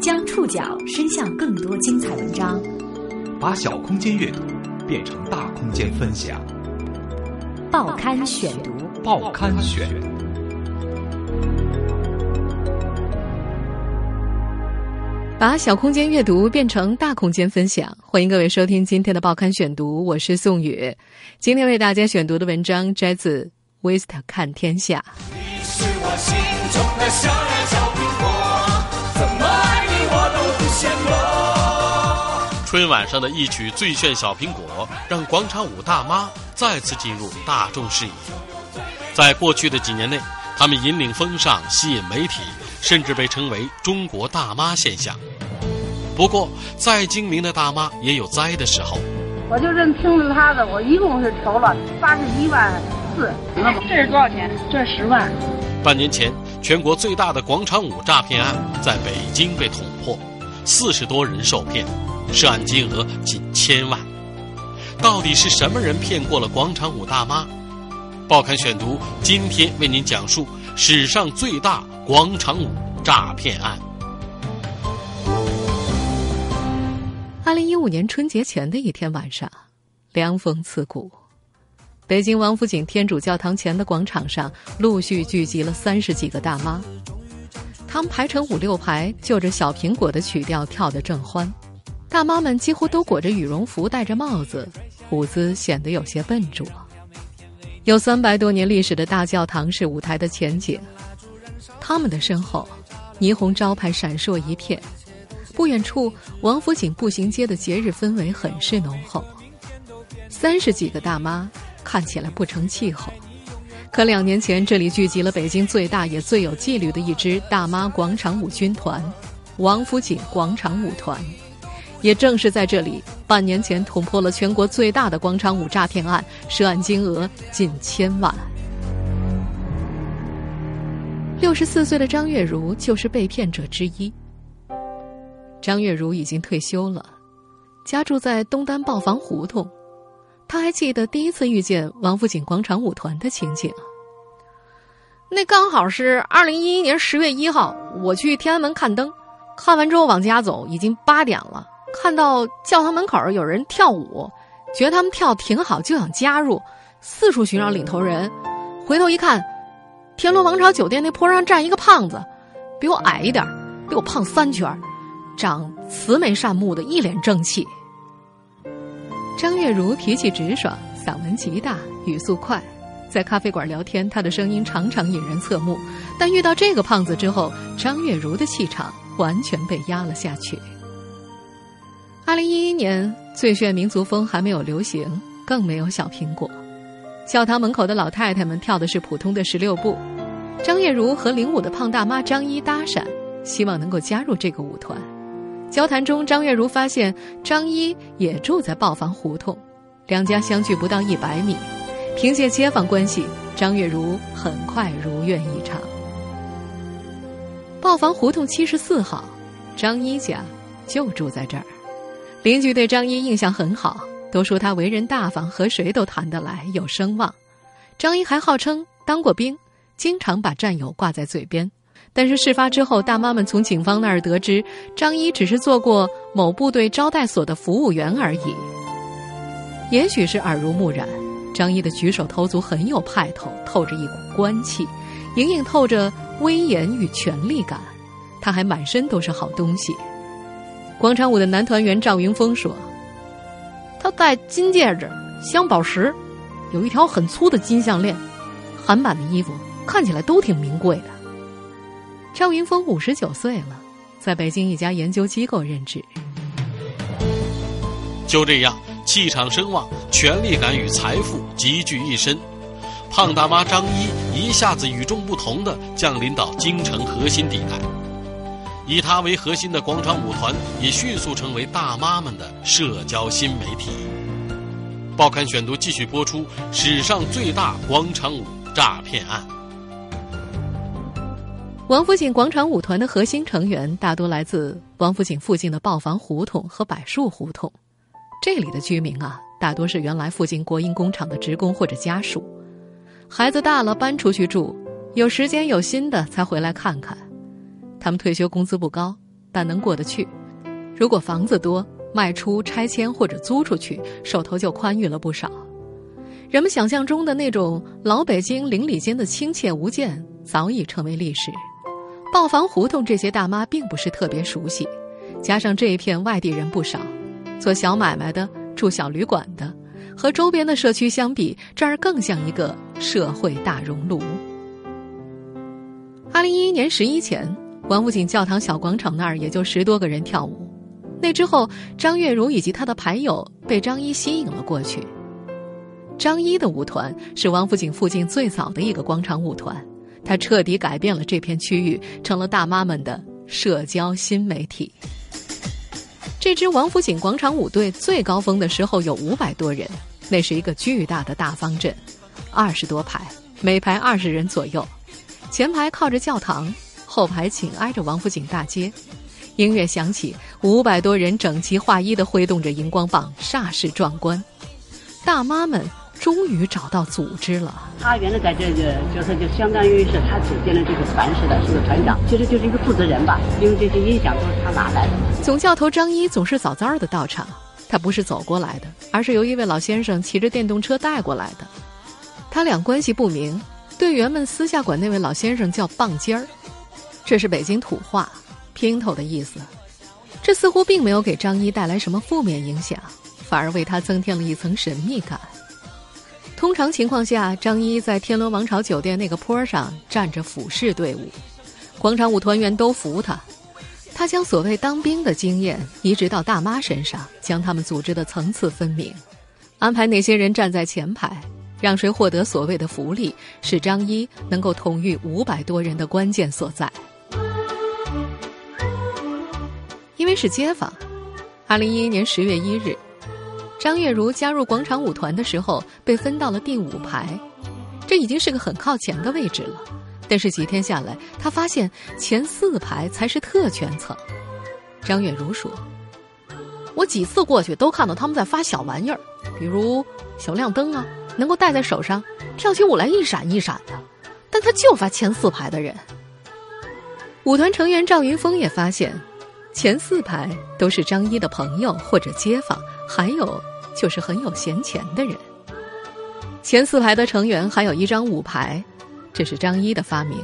将触角伸向更多精彩文章，把小空间阅读变成大空间分享。报刊选读，报刊选。把小空间阅读变成大空间分享，欢迎各位收听今天的报刊选读，我是宋宇。今天为大家选读的文章摘自《Vista 看天下》。你是我心中的小呀小苹果，怎么爱你我都不嫌多。春晚上的一曲《最炫小苹果》，让广场舞大妈再次进入大众视野。在过去的几年内，他们引领风尚，吸引媒体，甚至被称为“中国大妈现象”。不过，再精明的大妈也有栽的时候。我就认听着他的，我一共是筹了八十一万四。这是多少钱？这是十万。半年前，全国最大的广场舞诈骗案在北京被捅破，四十多人受骗，涉案金额近千万。到底是什么人骗过了广场舞大妈？报刊选读今天为您讲述史上最大广场舞诈骗案。二零一五年春节前的一天晚上，凉风刺骨。北京王府井天主教堂前的广场上，陆续聚集了三十几个大妈，她们排成五六排，就着《小苹果》的曲调跳得正欢。大妈们几乎都裹着羽绒服，戴着帽子，舞姿显得有些笨拙。有三百多年历史的大教堂是舞台的前景，他们的身后，霓虹招牌闪烁一片。不远处，王府井步行街的节日氛围很是浓厚。三十几个大妈看起来不成气候，可两年前这里聚集了北京最大也最有纪律的一支大妈广场舞军团——王府井广场舞团。也正是在这里，半年前捅破了全国最大的广场舞诈骗案，涉案金额近千万。六十四岁的张月如就是被骗者之一。张月如已经退休了，家住在东单豹房胡同。他还记得第一次遇见王府井广场舞团的情景。那刚好是二零一一年十月一号，我去天安门看灯，看完之后往家走，已经八点了。看到教堂门口有人跳舞，觉得他们跳挺好，就想加入，四处寻找领头人。回头一看，天罗王朝酒店那坡上站一个胖子，比我矮一点，比我胖三圈。长慈眉善目的，一脸正气。张月如脾气直爽，嗓门极大，语速快，在咖啡馆聊天，她的声音常常引人侧目。但遇到这个胖子之后，张月如的气场完全被压了下去。二零一一年，最炫民族风还没有流行，更没有小苹果。教堂门口的老太太们跳的是普通的十六步，张月如和领舞的胖大妈张一搭讪，希望能够加入这个舞团。交谈中，张月如发现张一也住在豹房胡同，两家相距不到一百米。凭借街坊关系，张月如很快如愿以偿。豹房胡同七十四号，张一家就住在这儿。邻居对张一印象很好，都说他为人大方，和谁都谈得来，有声望。张一还号称当过兵，经常把战友挂在嘴边。但是事发之后，大妈们从警方那儿得知，张一只是做过某部队招待所的服务员而已。也许是耳濡目染，张一的举手投足很有派头，透着一股官气，隐隐透着威严与权力感。他还满身都是好东西。广场舞的男团员赵云峰说：“他戴金戒指、镶宝石，有一条很粗的金项链，韩版的衣服看起来都挺名贵的。”赵云峰五十九岁了，在北京一家研究机构任职。就这样，气场、声望、权力感与财富集聚一身，胖大妈张一一下子与众不同的降临到京城核心地带。以她为核心的广场舞团也迅速成为大妈们的社交新媒体。报刊选读继续播出史上最大广场舞诈骗案。王府井广场舞团的核心成员大多来自王府井附近的豹房胡同和柏树胡同，这里的居民啊，大多是原来附近国营工厂的职工或者家属，孩子大了搬出去住，有时间有心的才回来看看。他们退休工资不高，但能过得去。如果房子多，卖出、拆迁或者租出去，手头就宽裕了不少。人们想象中的那种老北京邻里间的亲切无间，早已成为历史。报房胡同这些大妈并不是特别熟悉，加上这一片外地人不少，做小买卖的、住小旅馆的，和周边的社区相比，这儿更像一个社会大熔炉。二零一一年十一前，王府井教堂小广场那儿也就十多个人跳舞。那之后，张月如以及她的牌友被张一吸引了过去。张一的舞团是王府井附近最早的一个广场舞团，他彻底改变了这片区域，成了大妈们的社交新媒体。这支王府井广场舞队最高峰的时候有五百多人，那是一个巨大的大方阵，二十多排，每排二十人左右，前排靠着教堂，后排紧挨着王府井大街。音乐响起，五百多人整齐划一地挥动着荧光棒，煞是壮观。大妈们终于找到组织了。他原来在这个就是就相当于是他组建了这个团似的，是个团长，其实就是一个负责人吧。因为这些音响都是他拿来的。总教头张一总是早早的到场，他不是走过来的，而是由一位老先生骑着电动车带过来的。他俩关系不明，队员们私下管那位老先生叫“棒尖儿”，这是北京土话。姘头的意思，这似乎并没有给张一带来什么负面影响，反而为他增添了一层神秘感。通常情况下，张一在天伦王朝酒店那个坡上站着俯视队伍，广场舞团员都服他。他将所谓当兵的经验移植到大妈身上，将他们组织的层次分明，安排哪些人站在前排，让谁获得所谓的福利，是张一能够统御五百多人的关键所在。因为是街坊，二零一一年十月一日，张月如加入广场舞团的时候被分到了第五排，这已经是个很靠前的位置了。但是几天下来，他发现前四排才是特权层。张月如说：“我几次过去都看到他们在发小玩意儿，比如小亮灯啊，能够戴在手上，跳起舞来一闪一闪的。但他就发前四排的人。”舞团成员赵云峰也发现。前四排都是张一的朋友或者街坊，还有就是很有闲钱的人。前四排的成员还有一张舞牌，这是张一的发明，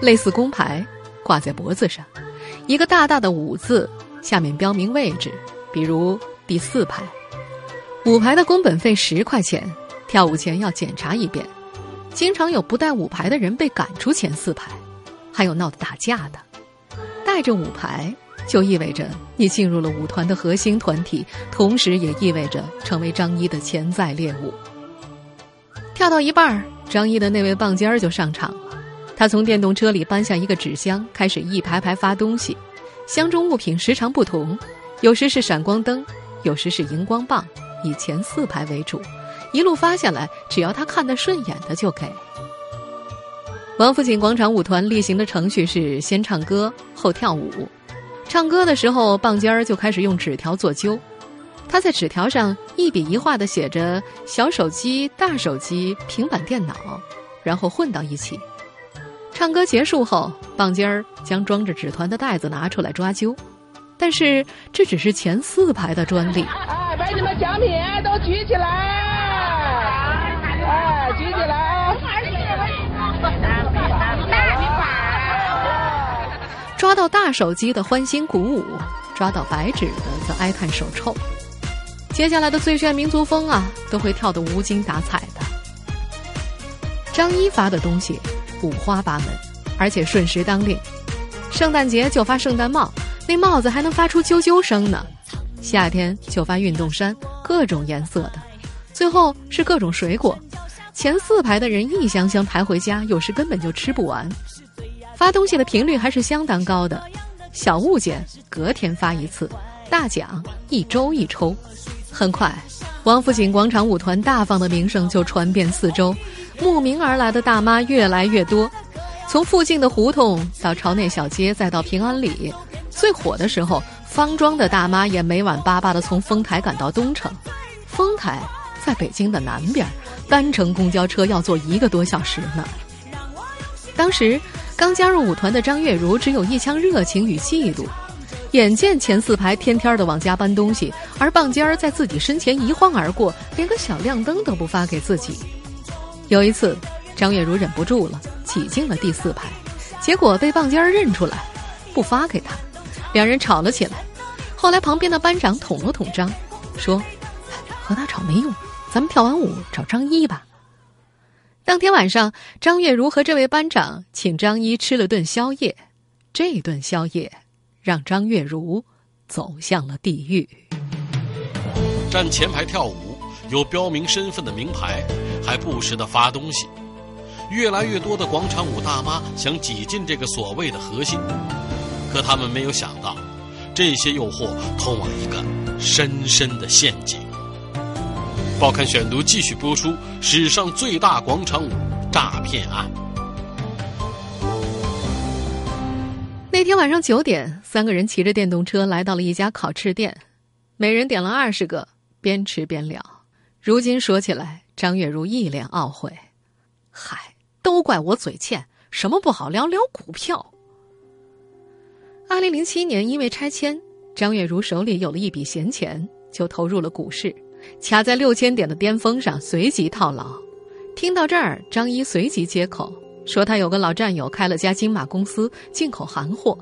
类似工牌，挂在脖子上，一个大大的“舞”字，下面标明位置，比如第四排。舞牌的工本费十块钱，跳舞前要检查一遍。经常有不带舞牌的人被赶出前四排，还有闹得打架的，带着舞牌。就意味着你进入了舞团的核心团体，同时也意味着成为张一的潜在猎物。跳到一半，张一的那位棒尖儿就上场了。他从电动车里搬下一个纸箱，开始一排排发东西。箱中物品时常不同，有时是闪光灯，有时是荧光棒，以前四排为主。一路发下来，只要他看得顺眼的就给。王府井广场舞团例行的程序是先唱歌，后跳舞。唱歌的时候，棒尖儿就开始用纸条做揪，他在纸条上一笔一画的写着“小手机、大手机、平板电脑”，然后混到一起。唱歌结束后，棒尖儿将装着纸团的袋子拿出来抓阄，但是这只是前四排的专利。哎，把你们奖品都举起来！哎，举起来！抓到大手机的欢欣鼓舞，抓到白纸的则哀叹手臭。接下来的最炫民族风啊，都会跳得无精打采的。张一发的东西五花八门，而且瞬时当令。圣诞节就发圣诞帽，那帽子还能发出啾啾声呢。夏天就发运动衫，各种颜色的。最后是各种水果。前四排的人一箱箱抬回家，有时根本就吃不完。发东西的频率还是相当高的，小物件隔天发一次，大奖一周一抽。很快，王府井广场舞团大方的名声就传遍四周，慕名而来的大妈越来越多。从附近的胡同到朝内小街，再到平安里，最火的时候，方庄的大妈也每晚巴巴的从丰台赶到东城。丰台在北京的南边，单程公交车要坐一个多小时呢。当时刚加入舞团的张月如只有一腔热情与嫉妒，眼见前四排天天的往家搬东西，而棒尖儿在自己身前一晃而过，连个小亮灯都不发给自己。有一次，张月如忍不住了，挤进了第四排，结果被棒尖儿认出来，不发给他，两人吵了起来。后来旁边的班长捅了捅张，说：“和他吵没用，咱们跳完舞找张一吧。”当天晚上，张月如和这位班长请张一吃了顿宵夜，这顿宵夜让张月如走向了地狱。站前排跳舞，有标明身份的名牌，还不时的发东西。越来越多的广场舞大妈想挤进这个所谓的核心，可他们没有想到，这些诱惑通往一个深深的陷阱。报刊选读继续播出：史上最大广场舞诈骗案。那天晚上九点，三个人骑着电动车来到了一家烤翅店，每人点了二十个，边吃边聊。如今说起来，张月如一脸懊悔：“嗨，都怪我嘴欠，什么不好聊聊股票。”二零零七年，因为拆迁，张月如手里有了一笔闲钱，就投入了股市。卡在六千点的巅峰上，随即套牢。听到这儿，张一随即接口说：“他有个老战友开了家金马公司，进口韩货。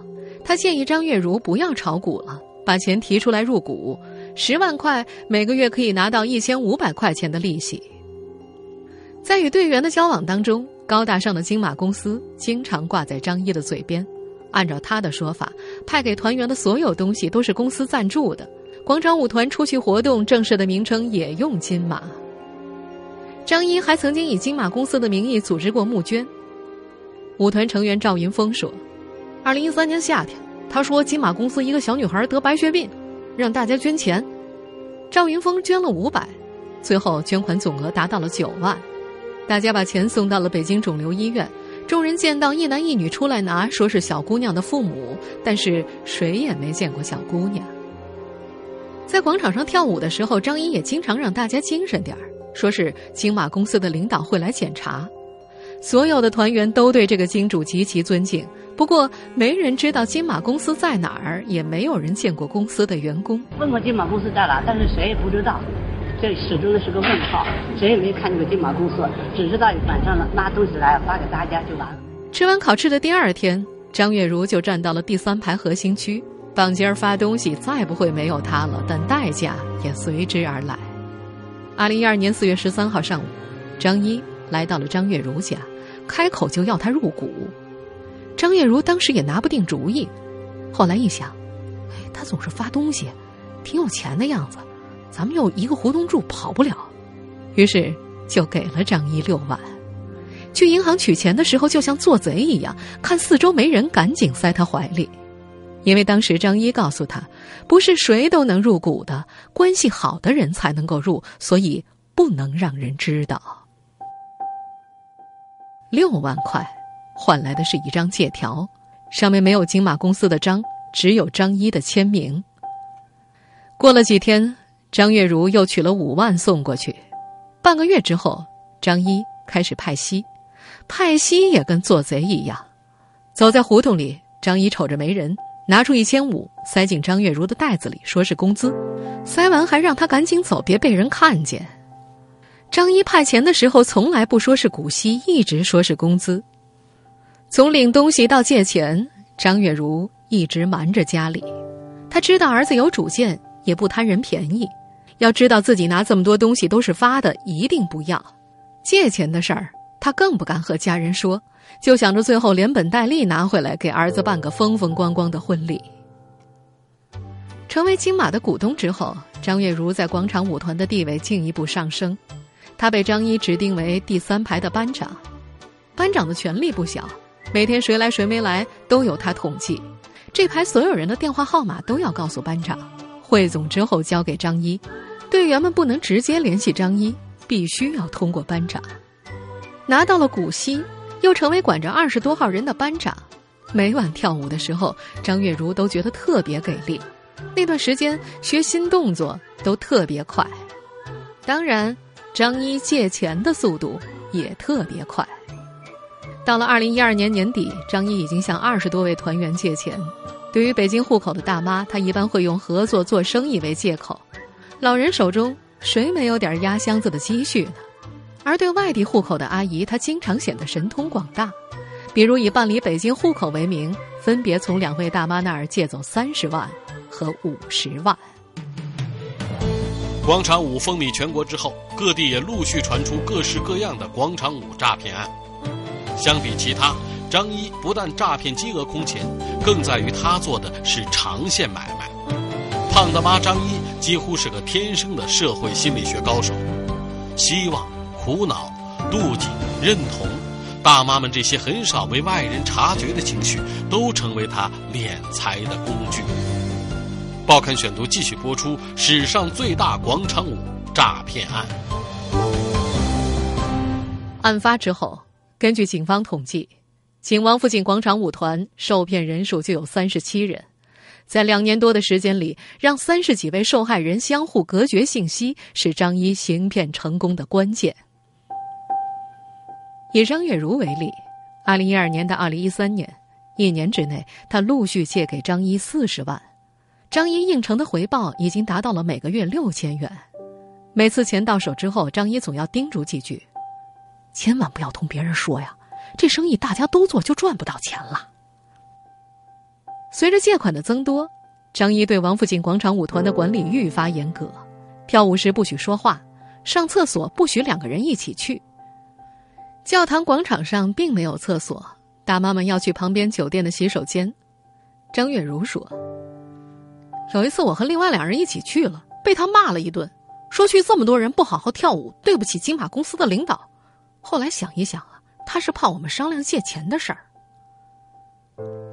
他建议张月如不要炒股了，把钱提出来入股，十万块每个月可以拿到一千五百块钱的利息。”在与队员的交往当中，高大上的金马公司经常挂在张一的嘴边。按照他的说法，派给团员的所有东西都是公司赞助的。广场舞团出席活动，正式的名称也用金马。张一还曾经以金马公司的名义组织过募捐。舞团成员赵云峰说：“二零一三年夏天，他说金马公司一个小女孩得白血病，让大家捐钱。赵云峰捐了五百，最后捐款总额达到了九万。大家把钱送到了北京肿瘤医院，众人见到一男一女出来拿，说是小姑娘的父母，但是谁也没见过小姑娘。”在广场上跳舞的时候，张一也经常让大家精神点儿，说是金马公司的领导会来检查。所有的团员都对这个金主极其尊敬，不过没人知道金马公司在哪儿，也没有人见过公司的员工。问过金马公司在哪，但是谁也不知道，这始终的是个问号，谁也没看见过金马公司，只知道晚上拉东西来发给大家就完了。吃完烤翅的第二天，张月如就站到了第三排核心区。棒尖儿发东西再不会没有他了，但代价也随之而来。二零一二年四月十三号上午，张一来到了张月如家，开口就要他入股。张月如当时也拿不定主意，后来一想，哎，他总是发东西，挺有钱的样子，咱们又一个活动柱跑不了，于是就给了张一六万。去银行取钱的时候，就像做贼一样，看四周没人，赶紧塞他怀里。因为当时张一告诉他，不是谁都能入股的，关系好的人才能够入，所以不能让人知道。六万块换来的是一张借条，上面没有金马公司的章，只有张一的签名。过了几天，张月如又取了五万送过去。半个月之后，张一开始派息，派息也跟做贼一样。走在胡同里，张一瞅着没人。拿出一千五塞进张月如的袋子里，说是工资。塞完还让他赶紧走，别被人看见。张一派钱的时候从来不说是股息，一直说是工资。从领东西到借钱，张月如一直瞒着家里。他知道儿子有主见，也不贪人便宜。要知道自己拿这么多东西都是发的，一定不要。借钱的事儿，他更不敢和家人说。就想着最后连本带利拿回来，给儿子办个风风光光的婚礼。成为金马的股东之后，张月如在广场舞团的地位进一步上升。她被张一指定为第三排的班长，班长的权力不小，每天谁来谁没来都有他统计。这排所有人的电话号码都要告诉班长，汇总之后交给张一。队员们不能直接联系张一，必须要通过班长。拿到了股息。又成为管着二十多号人的班长，每晚跳舞的时候，张月如都觉得特别给力。那段时间学新动作都特别快，当然，张一借钱的速度也特别快。到了二零一二年年底，张一已经向二十多位团员借钱。对于北京户口的大妈，她一般会用合作做生意为借口。老人手中谁没有点压箱子的积蓄呢？而对外地户口的阿姨，她经常显得神通广大，比如以办理北京户口为名，分别从两位大妈那儿借走三十万和五十万。广场舞风靡全国之后，各地也陆续传出各式各样的广场舞诈骗案。相比其他，张一不但诈骗金额空前，更在于他做的是长线买卖。胖大妈张一几乎是个天生的社会心理学高手，希望、苦恼、妒忌、认同，大妈们这些很少为外人察觉的情绪，都成为他敛财的工具。报刊选读继续播出史上最大广场舞诈骗案。案发之后。根据警方统计，仅王府井广场舞团受骗人数就有三十七人，在两年多的时间里，让三十几位受害人相互隔绝信息，是张一行骗成功的关键。以张月如为例，二零一二年到二零一三年，一年之内，他陆续借给张一四十万，张一应承的回报已经达到了每个月六千元。每次钱到手之后，张一总要叮嘱几句。千万不要同别人说呀，这生意大家都做就赚不到钱了。随着借款的增多，张一对王府井广场舞团的管理愈发严格，跳舞时不许说话，上厕所不许两个人一起去。教堂广场上并没有厕所，大妈们要去旁边酒店的洗手间。张月如说：“有一次我和另外两人一起去了，被他骂了一顿，说去这么多人不好好跳舞，对不起金马公司的领导。”后来想一想啊，他是怕我们商量借钱的事儿。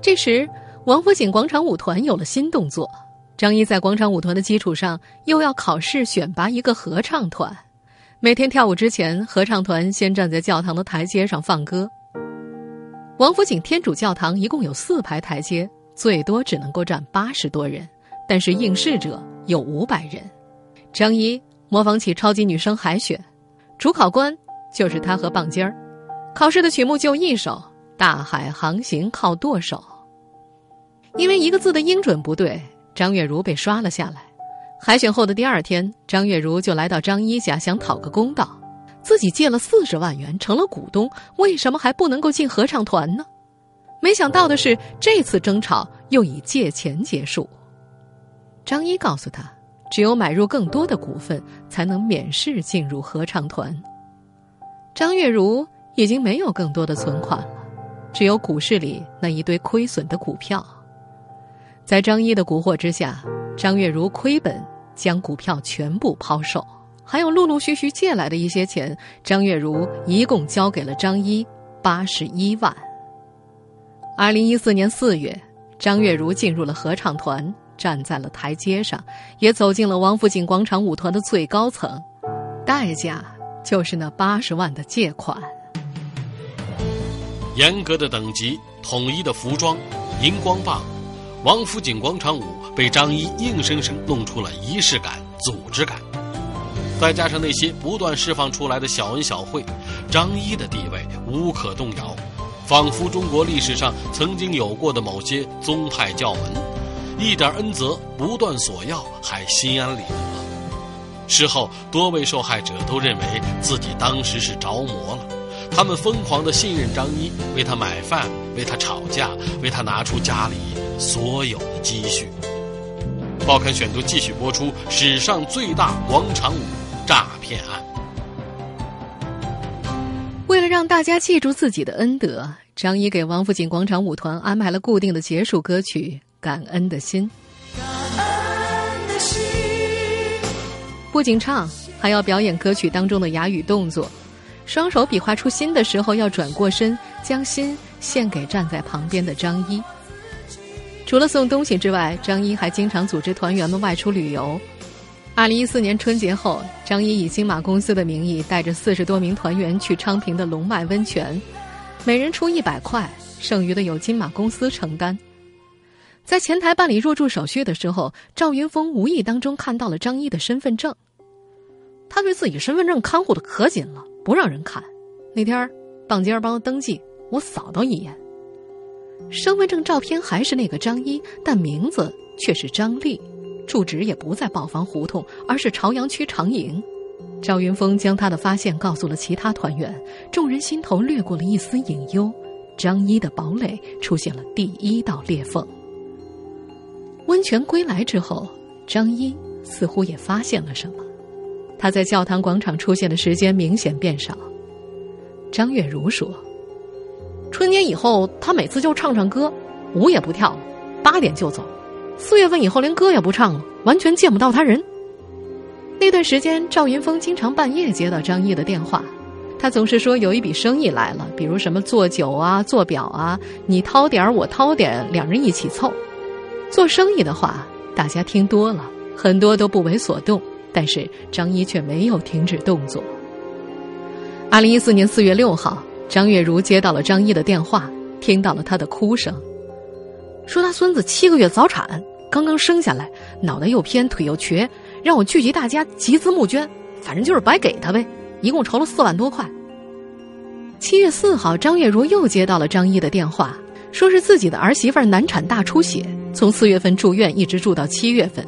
这时，王府井广场舞团有了新动作，张一在广场舞团的基础上，又要考试选拔一个合唱团。每天跳舞之前，合唱团先站在教堂的台阶上放歌。王府井天主教堂一共有四排台阶，最多只能够站八十多人，但是应试者有五百人。张一模仿起超级女声海选，主考官。就是他和棒尖儿，考试的曲目就一首《大海航行靠舵手》。因为一个字的音准不对，张月如被刷了下来。海选后的第二天，张月如就来到张一家想讨个公道，自己借了四十万元成了股东，为什么还不能够进合唱团呢？没想到的是，这次争吵又以借钱结束。张一告诉他，只有买入更多的股份，才能免试进入合唱团。张月如已经没有更多的存款了，只有股市里那一堆亏损的股票。在张一的蛊惑之下，张月如亏本将股票全部抛售，还有陆陆续续借来的一些钱，张月如一共交给了张一八十一万。二零一四年四月，张月如进入了合唱团，站在了台阶上，也走进了王府井广场舞团的最高层，代价。就是那八十万的借款。严格的等级、统一的服装、荧光棒，王府井广场舞被张一硬生生弄出了仪式感、组织感。再加上那些不断释放出来的小恩小惠，张一的地位无可动摇，仿佛中国历史上曾经有过的某些宗派教门，一点恩泽不断索要，还心安理得。事后，多位受害者都认为自己当时是着魔了，他们疯狂的信任张一，为他买饭，为他吵架，为他拿出家里所有的积蓄。报刊选读继续播出史上最大广场舞诈骗案。为了让大家记住自己的恩德，张一给王府井广场舞团安排了固定的结束歌曲《感恩的心》。不仅唱，还要表演歌曲当中的哑语动作，双手比划出心的时候要转过身，将心献给站在旁边的张一。除了送东西之外，张一还经常组织团员们外出旅游。二零一四年春节后，张一以金马公司的名义带着四十多名团员去昌平的龙脉温泉，每人出一百块，剩余的由金马公司承担。在前台办理入住手续的时候，赵云峰无意当中看到了张一的身份证。他对自己身份证看护的可紧了，不让人看。那天儿，棒尖儿帮他登记，我扫到一眼。身份证照片还是那个张一，但名字却是张丽，住址也不在宝房胡同，而是朝阳区长营。赵云峰将他的发现告诉了其他团员，众人心头掠过了一丝隐忧。张一的堡垒出现了第一道裂缝。温泉归来之后，张一似乎也发现了什么。他在教堂广场出现的时间明显变少。张月如说：“春节以后，他每次就唱唱歌，舞也不跳了，八点就走。四月份以后，连歌也不唱了，完全见不到他人。”那段时间，赵云峰经常半夜接到张毅的电话，他总是说有一笔生意来了，比如什么做酒啊、做表啊，你掏点我掏点，两人一起凑。做生意的话，大家听多了，很多都不为所动，但是张一却没有停止动作。二零一四年四月六号，张月如接到了张一的电话，听到了他的哭声，说他孙子七个月早产，刚刚生下来，脑袋又偏，腿又瘸。让我聚集大家集资募捐，反正就是白给他呗，一共筹了四万多块。七月四号，张月如又接到了张一的电话，说是自己的儿媳妇难产大出血，从四月份住院一直住到七月份，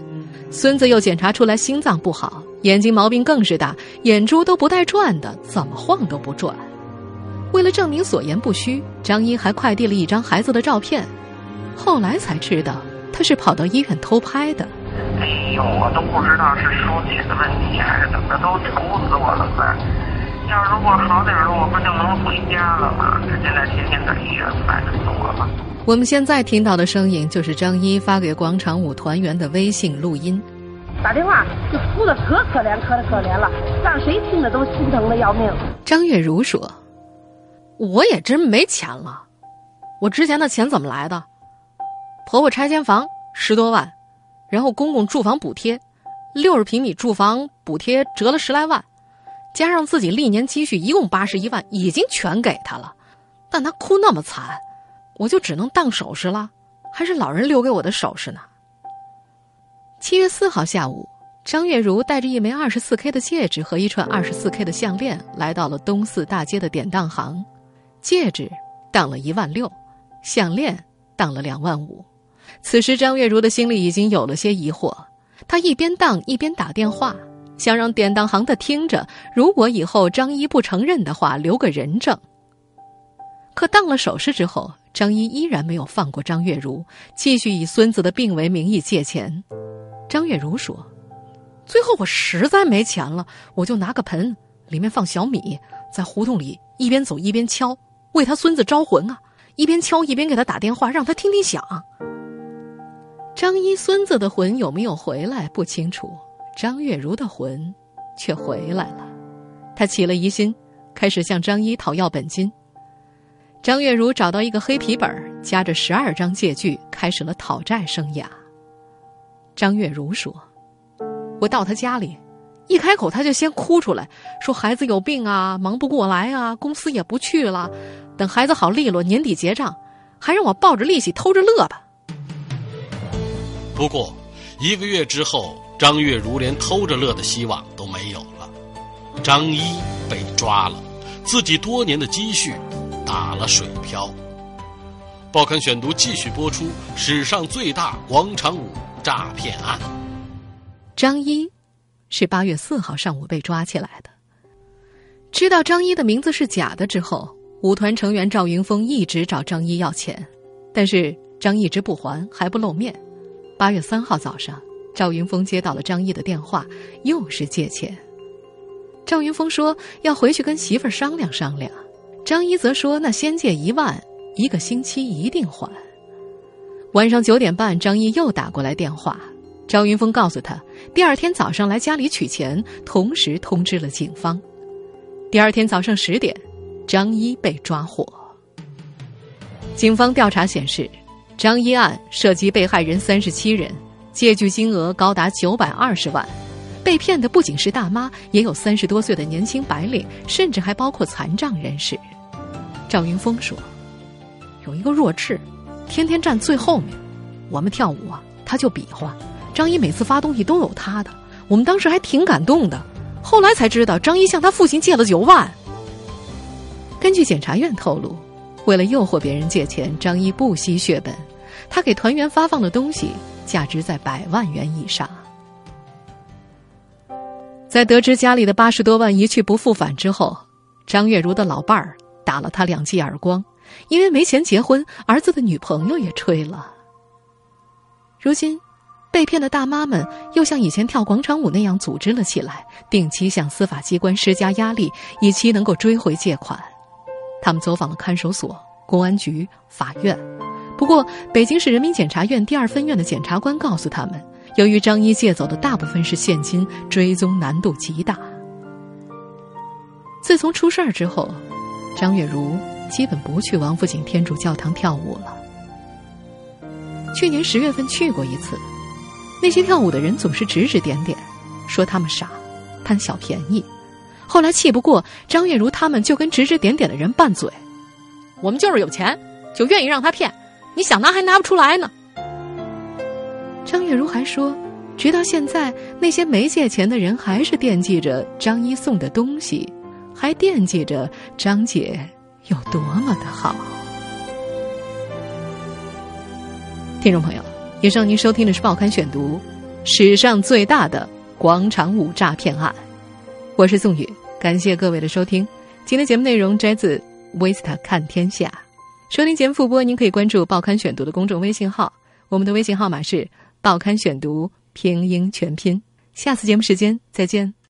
孙子又检查出来心脏不好，眼睛毛病更是大，眼珠都不带转的，怎么晃都不转。为了证明所言不虚，张一还快递了一张孩子的照片，后来才知道他是跑到医院偷拍的。哎呦，我都不知道是输血的问题还是怎么，都愁死我了快！要如果好点了，我不就能回家了吗？这现在天天在医院，烦死我了。我们现在听到的声音，就是张一发给广场舞团员的微信录音。打电话就哭的可可怜，可可怜了，让谁听着都心疼的要命。张月如说：“我也真没钱了，我之前的钱怎么来的？婆婆拆迁房十多万。”然后公公住房补贴，六十平米住房补贴折了十来万，加上自己历年积蓄一共八十一万，已经全给他了。但他哭那么惨，我就只能当首饰了，还是老人留给我的首饰呢。七月四号下午，张月如带着一枚二十四 K 的戒指和一串二十四 K 的项链，来到了东四大街的典当行，戒指当了一万六，项链当了两万五。此时，张月如的心里已经有了些疑惑。她一边当一边打电话，想让典当行的听着，如果以后张一不承认的话，留个人证。可当了首饰之后，张一依然没有放过张月如，继续以孙子的病为名义借钱。张月如说：“最后我实在没钱了，我就拿个盆，里面放小米，在胡同里一边走一边敲，为他孙子招魂啊！一边敲一边给他打电话，让他听听响。”张一孙子的魂有没有回来不清楚，张月如的魂却回来了。他起了疑心，开始向张一讨要本金。张月如找到一个黑皮本，夹着十二张借据，开始了讨债生涯。张月如说：“我到他家里，一开口他就先哭出来，说孩子有病啊，忙不过来啊，公司也不去了，等孩子好利落，年底结账，还让我抱着利息偷着乐吧。”不过，一个月之后，张月如连偷着乐的希望都没有了。张一被抓了，自己多年的积蓄打了水漂。报刊选读继续播出：史上最大广场舞诈骗案。张一，是八月四号上午被抓起来的。知道张一的名字是假的之后，舞团成员赵云峰一直找张一要钱，但是张一直不还，还不露面。八月三号早上，赵云峰接到了张一的电话，又是借钱。赵云峰说要回去跟媳妇儿商量商量，张一则说那先借一万，一个星期一定还。晚上九点半，张毅又打过来电话，赵云峰告诉他，第二天早上来家里取钱，同时通知了警方。第二天早上十点，张一被抓获。警方调查显示。张一案涉及被害人三十七人，借据金额高达九百二十万，被骗的不仅是大妈，也有三十多岁的年轻白领，甚至还包括残障人士。赵云峰说：“有一个弱智，天天站最后面，我们跳舞啊，他就比划。张一每次发东西都有他的，我们当时还挺感动的。后来才知道，张一向他父亲借了九万。根据检察院透露。”为了诱惑别人借钱，张一不惜血本，他给团员发放的东西价值在百万元以上。在得知家里的八十多万一去不复返之后，张月如的老伴儿打了他两记耳光，因为没钱结婚，儿子的女朋友也吹了。如今，被骗的大妈们又像以前跳广场舞那样组织了起来，定期向司法机关施加压力，以期能够追回借款。他们走访了看守所、公安局、法院，不过北京市人民检察院第二分院的检察官告诉他们，由于张一借走的大部分是现金，追踪难度极大。自从出事儿之后，张月如基本不去王府井天主教堂跳舞了。去年十月份去过一次，那些跳舞的人总是指指点点，说他们傻，贪小便宜。后来气不过，张月如他们就跟指指点点的人拌嘴，我们就是有钱，就愿意让他骗，你想拿还拿不出来呢。张月如还说，直到现在，那些没借钱的人还是惦记着张一送的东西，还惦记着张姐有多么的好。听众朋友，以上您收听的是《报刊选读》，史上最大的广场舞诈骗案。我是宋宇，感谢各位的收听。今天节目内容摘自《Vista 看天下》，收听节目复播，您可以关注《报刊选读》的公众微信号，我们的微信号码是《报刊选读》拼音全拼。下次节目时间再见。